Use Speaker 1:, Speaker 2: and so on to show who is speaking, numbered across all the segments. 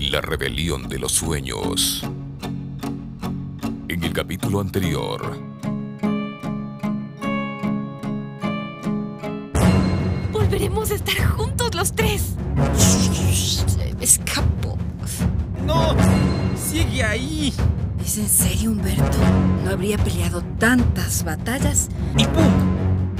Speaker 1: La rebelión de los sueños. En el capítulo anterior.
Speaker 2: Volveremos a estar juntos los tres.
Speaker 3: Se me escapó.
Speaker 4: ¡No! ¡Sigue ahí!
Speaker 3: ¿Es en serio, Humberto? ¿No habría peleado tantas batallas?
Speaker 4: Y ¡pum!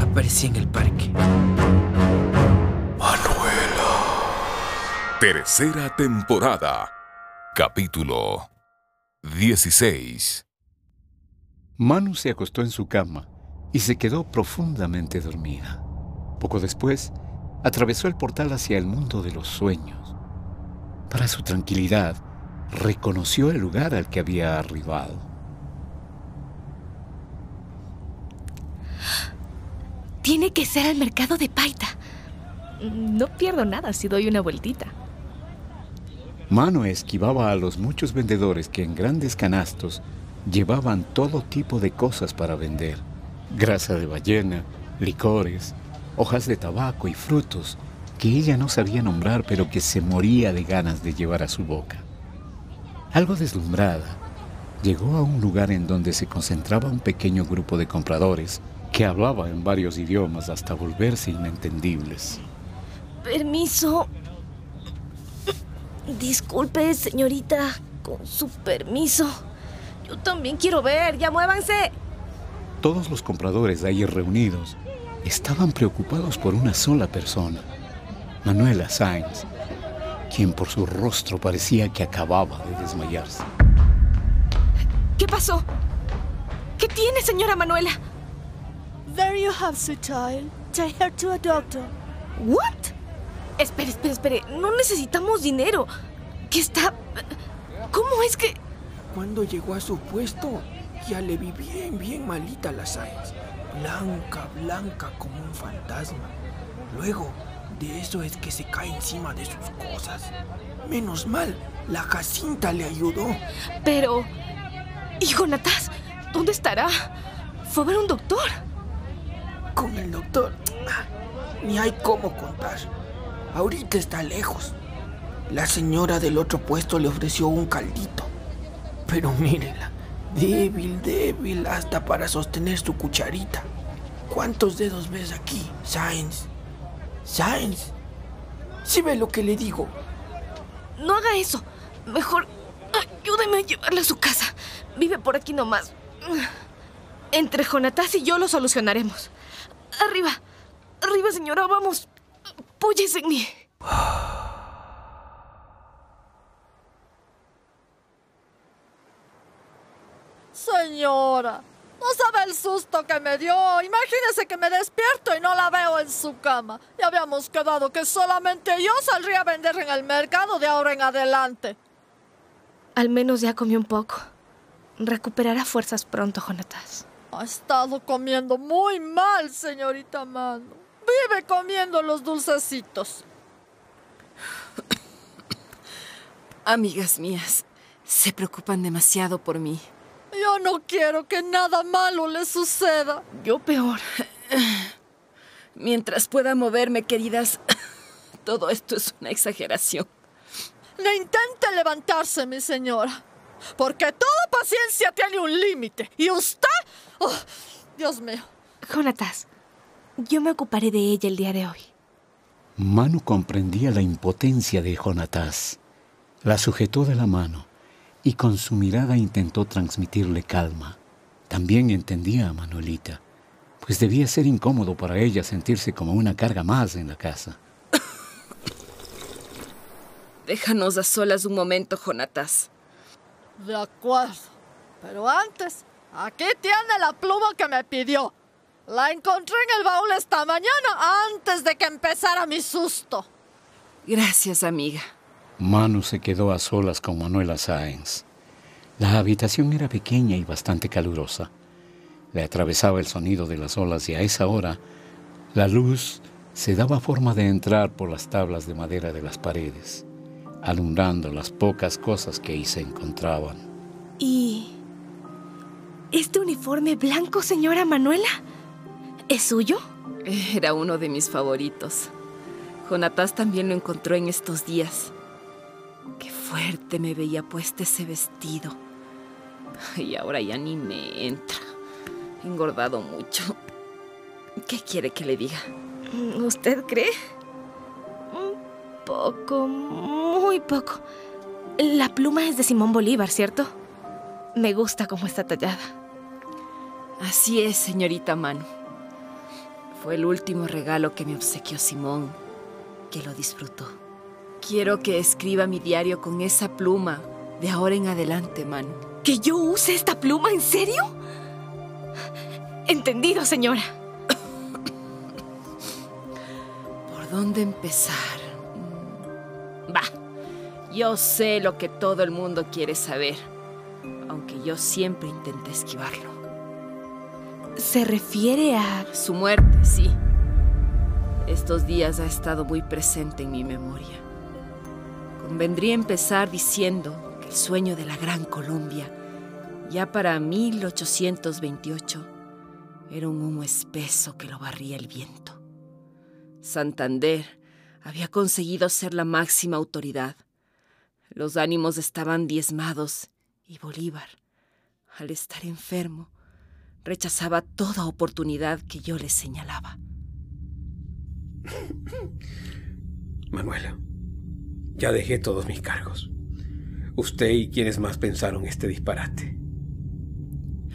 Speaker 4: Aparecí en el parque.
Speaker 1: Tercera temporada. Capítulo 16.
Speaker 5: Manu se acostó en su cama y se quedó profundamente dormida. Poco después, atravesó el portal hacia el mundo de los sueños. Para su tranquilidad, reconoció el lugar al que había arribado.
Speaker 2: Tiene que ser al mercado de Paita. No pierdo nada si doy una vueltita.
Speaker 5: Mano esquivaba a los muchos vendedores que en grandes canastos llevaban todo tipo de cosas para vender. Grasa de ballena, licores, hojas de tabaco y frutos que ella no sabía nombrar pero que se moría de ganas de llevar a su boca. Algo deslumbrada, llegó a un lugar en donde se concentraba un pequeño grupo de compradores que hablaba en varios idiomas hasta volverse inentendibles.
Speaker 2: Permiso. Disculpe, señorita. Con su permiso. Yo también quiero ver. Ya muévanse.
Speaker 5: Todos los compradores de ahí reunidos estaban preocupados por una sola persona, Manuela Sainz, quien por su rostro parecía que acababa de desmayarse.
Speaker 2: ¿Qué pasó? ¿Qué tiene, señora Manuela?
Speaker 6: There you have, sweet child. Take her to a doctor.
Speaker 2: ¿What? Espere, espere, espere. No necesitamos dinero. ¿Qué está...? ¿Cómo es que...?
Speaker 4: Cuando llegó a su puesto, ya le vi bien, bien malita la Sainz. Blanca, blanca como un fantasma. Luego, de eso es que se cae encima de sus cosas. Menos mal, la Jacinta le ayudó.
Speaker 2: Pero... ¿Y Jonatas? ¿Dónde estará? Fue a ver un doctor.
Speaker 4: Con el doctor, ni hay cómo contar. Ahorita está lejos. La señora del otro puesto le ofreció un caldito. Pero mírela, débil, débil, hasta para sostener su cucharita. ¿Cuántos dedos ves aquí, Sainz? Sainz. ¿Sí ve lo que le digo?
Speaker 2: No haga eso. Mejor ayúdeme a llevarla a su casa. Vive por aquí nomás. Entre Jonatas y yo lo solucionaremos. Arriba. Arriba, señora, vamos. Apóyese en mí.
Speaker 6: Señora, no sabe el susto que me dio. Imagínese que me despierto y no la veo en su cama. Ya habíamos quedado que solamente yo saldría a vender en el mercado de ahora en adelante.
Speaker 2: Al menos ya comió un poco. Recuperará fuerzas pronto, Jonatas.
Speaker 6: Ha estado comiendo muy mal, señorita Mano. Vive comiendo los dulcecitos.
Speaker 3: Amigas mías, se preocupan demasiado por mí.
Speaker 6: Yo no quiero que nada malo le suceda.
Speaker 2: Yo peor.
Speaker 3: Mientras pueda moverme, queridas, todo esto es una exageración.
Speaker 6: No intente levantarse, mi señora, porque toda paciencia tiene un límite. ¿Y usted? Oh, Dios mío.
Speaker 2: Jonatas, yo me ocuparé de ella el día de hoy.
Speaker 5: Manu comprendía la impotencia de Jonatás. La sujetó de la mano y con su mirada intentó transmitirle calma. También entendía a Manuelita, pues debía ser incómodo para ella sentirse como una carga más en la casa.
Speaker 3: Déjanos a solas un momento, Jonatas.
Speaker 6: De acuerdo. Pero antes, aquí tiene la pluma que me pidió. La encontré en el baúl esta mañana antes de que empezara mi susto.
Speaker 3: Gracias, amiga.
Speaker 5: Manu se quedó a solas con Manuela Sáenz. La habitación era pequeña y bastante calurosa. Le atravesaba el sonido de las olas y a esa hora la luz se daba forma de entrar por las tablas de madera de las paredes, alumbrando las pocas cosas que ahí se encontraban.
Speaker 2: ¿Y este uniforme blanco, señora Manuela? ¿Es suyo?
Speaker 3: Era uno de mis favoritos. Jonatás también lo encontró en estos días. Qué fuerte me veía puesto ese vestido. Y ahora ya ni me entra. He engordado mucho. ¿Qué quiere que le diga?
Speaker 2: ¿Usted cree? Un poco, muy poco. La pluma es de Simón Bolívar, ¿cierto? Me gusta cómo está tallada.
Speaker 3: Así es, señorita Manu. Fue el último regalo que me obsequió Simón, que lo disfrutó. Quiero que escriba mi diario con esa pluma de ahora en adelante, Manu.
Speaker 2: ¿Que yo use esta pluma? ¿En serio? Entendido, señora.
Speaker 3: ¿Por dónde empezar? Va, yo sé lo que todo el mundo quiere saber, aunque yo siempre intenté esquivarlo.
Speaker 2: ¿Se refiere a...?
Speaker 3: Su muerte, sí. Estos días ha estado muy presente en mi memoria. Convendría empezar diciendo que el sueño de la Gran Colombia, ya para 1828, era un humo espeso que lo barría el viento. Santander había conseguido ser la máxima autoridad. Los ánimos estaban diezmados y Bolívar, al estar enfermo, rechazaba toda oportunidad que yo le señalaba.
Speaker 7: Manuela, ya dejé todos mis cargos. Usted y quienes más pensaron este disparate.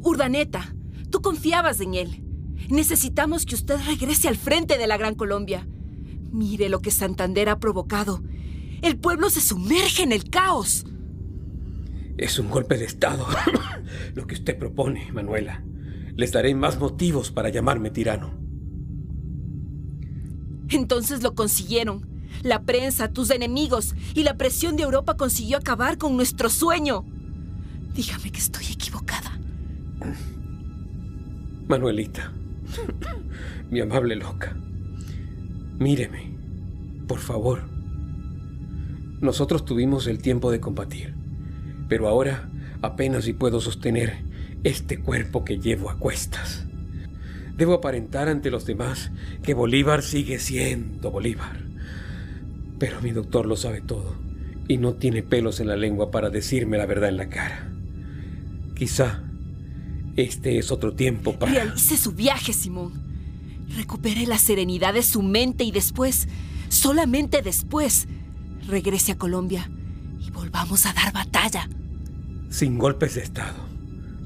Speaker 3: Urdaneta, tú confiabas en él. Necesitamos que usted regrese al frente de la Gran Colombia. Mire lo que Santander ha provocado. El pueblo se sumerge en el caos.
Speaker 7: Es un golpe de Estado. lo que usted propone, Manuela. Les daré más motivos para llamarme tirano.
Speaker 3: Entonces lo consiguieron. La prensa, tus enemigos y la presión de Europa consiguió acabar con nuestro sueño. Dígame que estoy equivocada.
Speaker 7: Manuelita, mi amable loca, míreme, por favor. Nosotros tuvimos el tiempo de combatir, pero ahora apenas si puedo sostener este cuerpo que llevo a cuestas. Debo aparentar ante los demás que Bolívar sigue siendo Bolívar. Pero mi doctor lo sabe todo y no tiene pelos en la lengua para decirme la verdad en la cara. Quizá este es otro tiempo para...
Speaker 3: Realice su viaje, Simón. Recupere la serenidad de su mente y después, solamente después, regrese a Colombia y volvamos a dar batalla.
Speaker 7: Sin golpes de Estado.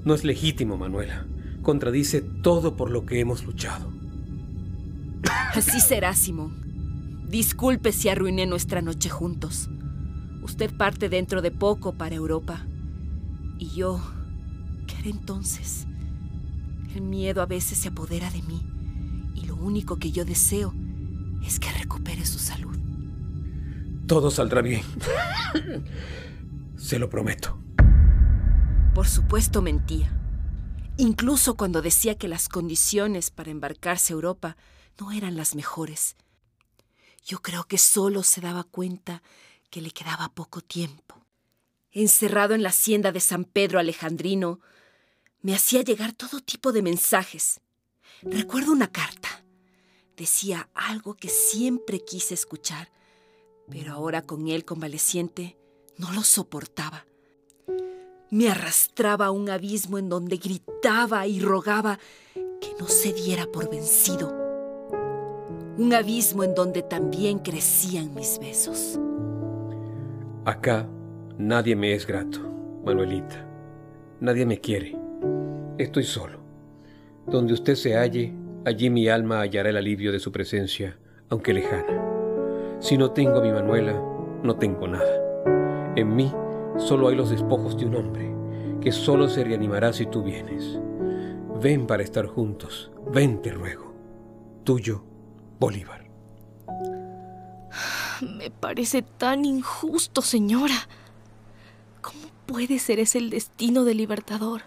Speaker 7: No es legítimo, Manuela. Contradice todo por lo que hemos luchado.
Speaker 3: Así será, Simón. Disculpe si arruiné nuestra noche juntos. Usted parte dentro de poco para Europa. Y yo, ¿qué haré entonces? El miedo a veces se apodera de mí. Y lo único que yo deseo es que recupere su salud.
Speaker 7: Todo saldrá bien. Se lo prometo.
Speaker 3: Por supuesto mentía. Incluso cuando decía que las condiciones para embarcarse a Europa no eran las mejores. Yo creo que solo se daba cuenta que le quedaba poco tiempo. Encerrado en la hacienda de San Pedro Alejandrino, me hacía llegar todo tipo de mensajes. Recuerdo una carta. Decía algo que siempre quise escuchar, pero ahora con él convaleciente no lo soportaba. Me arrastraba a un abismo en donde gritaba y rogaba que no se diera por vencido. Un abismo en donde también crecían mis besos.
Speaker 7: Acá nadie me es grato, Manuelita. Nadie me quiere. Estoy solo. Donde usted se halle, allí mi alma hallará el alivio de su presencia, aunque lejana. Si no tengo a mi Manuela, no tengo nada. En mí solo hay los despojos de un hombre, que solo se reanimará si tú vienes. Ven para estar juntos, ven te ruego. Tuyo, Bolívar.
Speaker 2: Me parece tan injusto, señora. ¿Cómo puede ser ese el destino del libertador?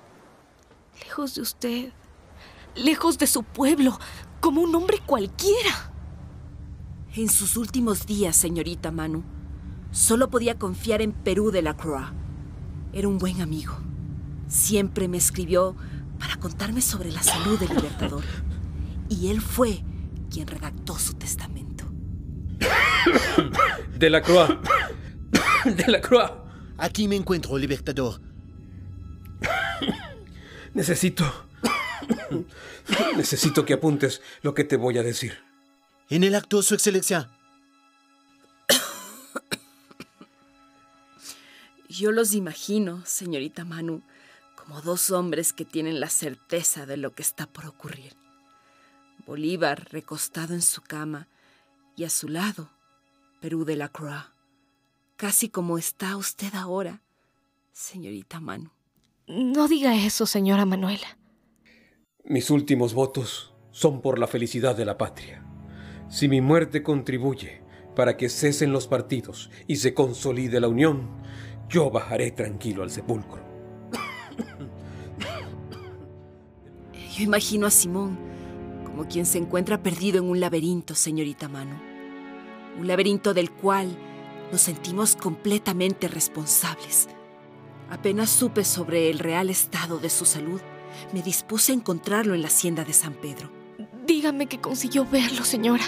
Speaker 2: Lejos de usted, lejos de su pueblo, como un hombre cualquiera.
Speaker 3: En sus últimos días, señorita Manu, solo podía confiar en Perú de la Croix. Era un buen amigo. Siempre me escribió para contarme sobre la salud del libertador. Y él fue quien redactó su testamento.
Speaker 7: De la Croix. De la Croix.
Speaker 8: Aquí me encuentro, libertador.
Speaker 7: Necesito... Necesito que apuntes lo que te voy a decir.
Speaker 8: En el acto, Su Excelencia.
Speaker 3: Yo los imagino, señorita Manu, como dos hombres que tienen la certeza de lo que está por ocurrir. Bolívar recostado en su cama y a su lado Perú de la Croix, casi como está usted ahora, señorita Manu.
Speaker 2: No diga eso, señora Manuela.
Speaker 7: Mis últimos votos son por la felicidad de la patria. Si mi muerte contribuye para que cesen los partidos y se consolide la unión, yo bajaré tranquilo al sepulcro.
Speaker 3: Yo imagino a Simón como quien se encuentra perdido en un laberinto, señorita Manu. Un laberinto del cual nos sentimos completamente responsables. Apenas supe sobre el real estado de su salud, me dispuse a encontrarlo en la hacienda de San Pedro.
Speaker 2: Dígame que consiguió verlo, señora.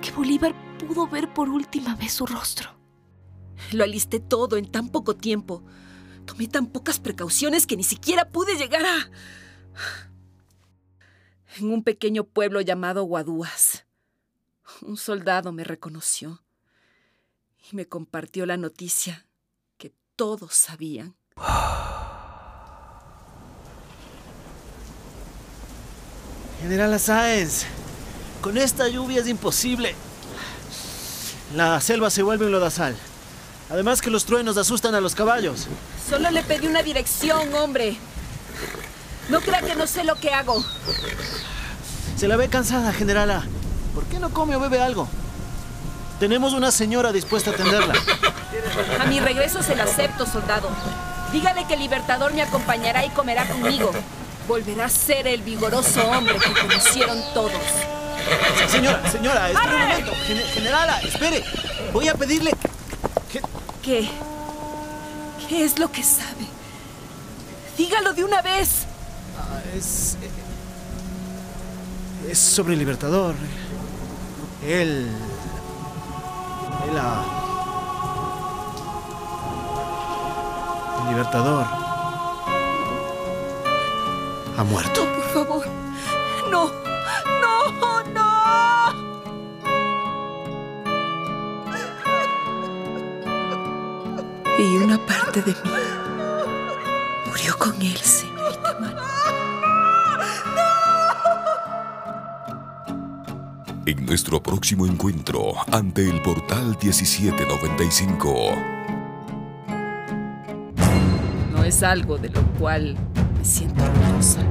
Speaker 2: Que Bolívar pudo ver por última vez su rostro.
Speaker 3: Lo alisté todo en tan poco tiempo. Tomé tan pocas precauciones que ni siquiera pude llegar a... En un pequeño pueblo llamado Guadúas, un soldado me reconoció y me compartió la noticia que todos sabían.
Speaker 8: General Sáenz, con esta lluvia es imposible. La selva se vuelve un lodazal. Además que los truenos asustan a los caballos.
Speaker 3: Solo le pedí una dirección, hombre. No crea que no sé lo que hago.
Speaker 8: Se la ve cansada, generala. ¿Por qué no come o bebe algo? Tenemos una señora dispuesta a atenderla.
Speaker 3: A mi regreso se la acepto, soldado. Dígale que el libertador me acompañará y comerá conmigo. Volverá a ser el vigoroso hombre que conocieron todos.
Speaker 8: Señora, señora, espere un momento. Gen- generala, espere. Voy a pedirle...
Speaker 3: ¿Qué? ¿Qué es lo que sabe? Dígalo de una vez.
Speaker 8: Ah, es... Es sobre el Libertador. Él... Él ha... El Libertador... Ha muerto.
Speaker 3: No, por favor. No. No, no. Y una parte de mí murió con él, señorita Manu.
Speaker 1: En nuestro próximo encuentro ante el portal 1795.
Speaker 3: No es algo de lo cual me siento orgullosa.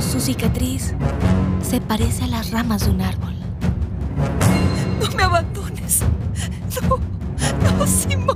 Speaker 2: Su cicatriz se parece a las ramas de un árbol.
Speaker 3: No me abandones. No, no. Simón.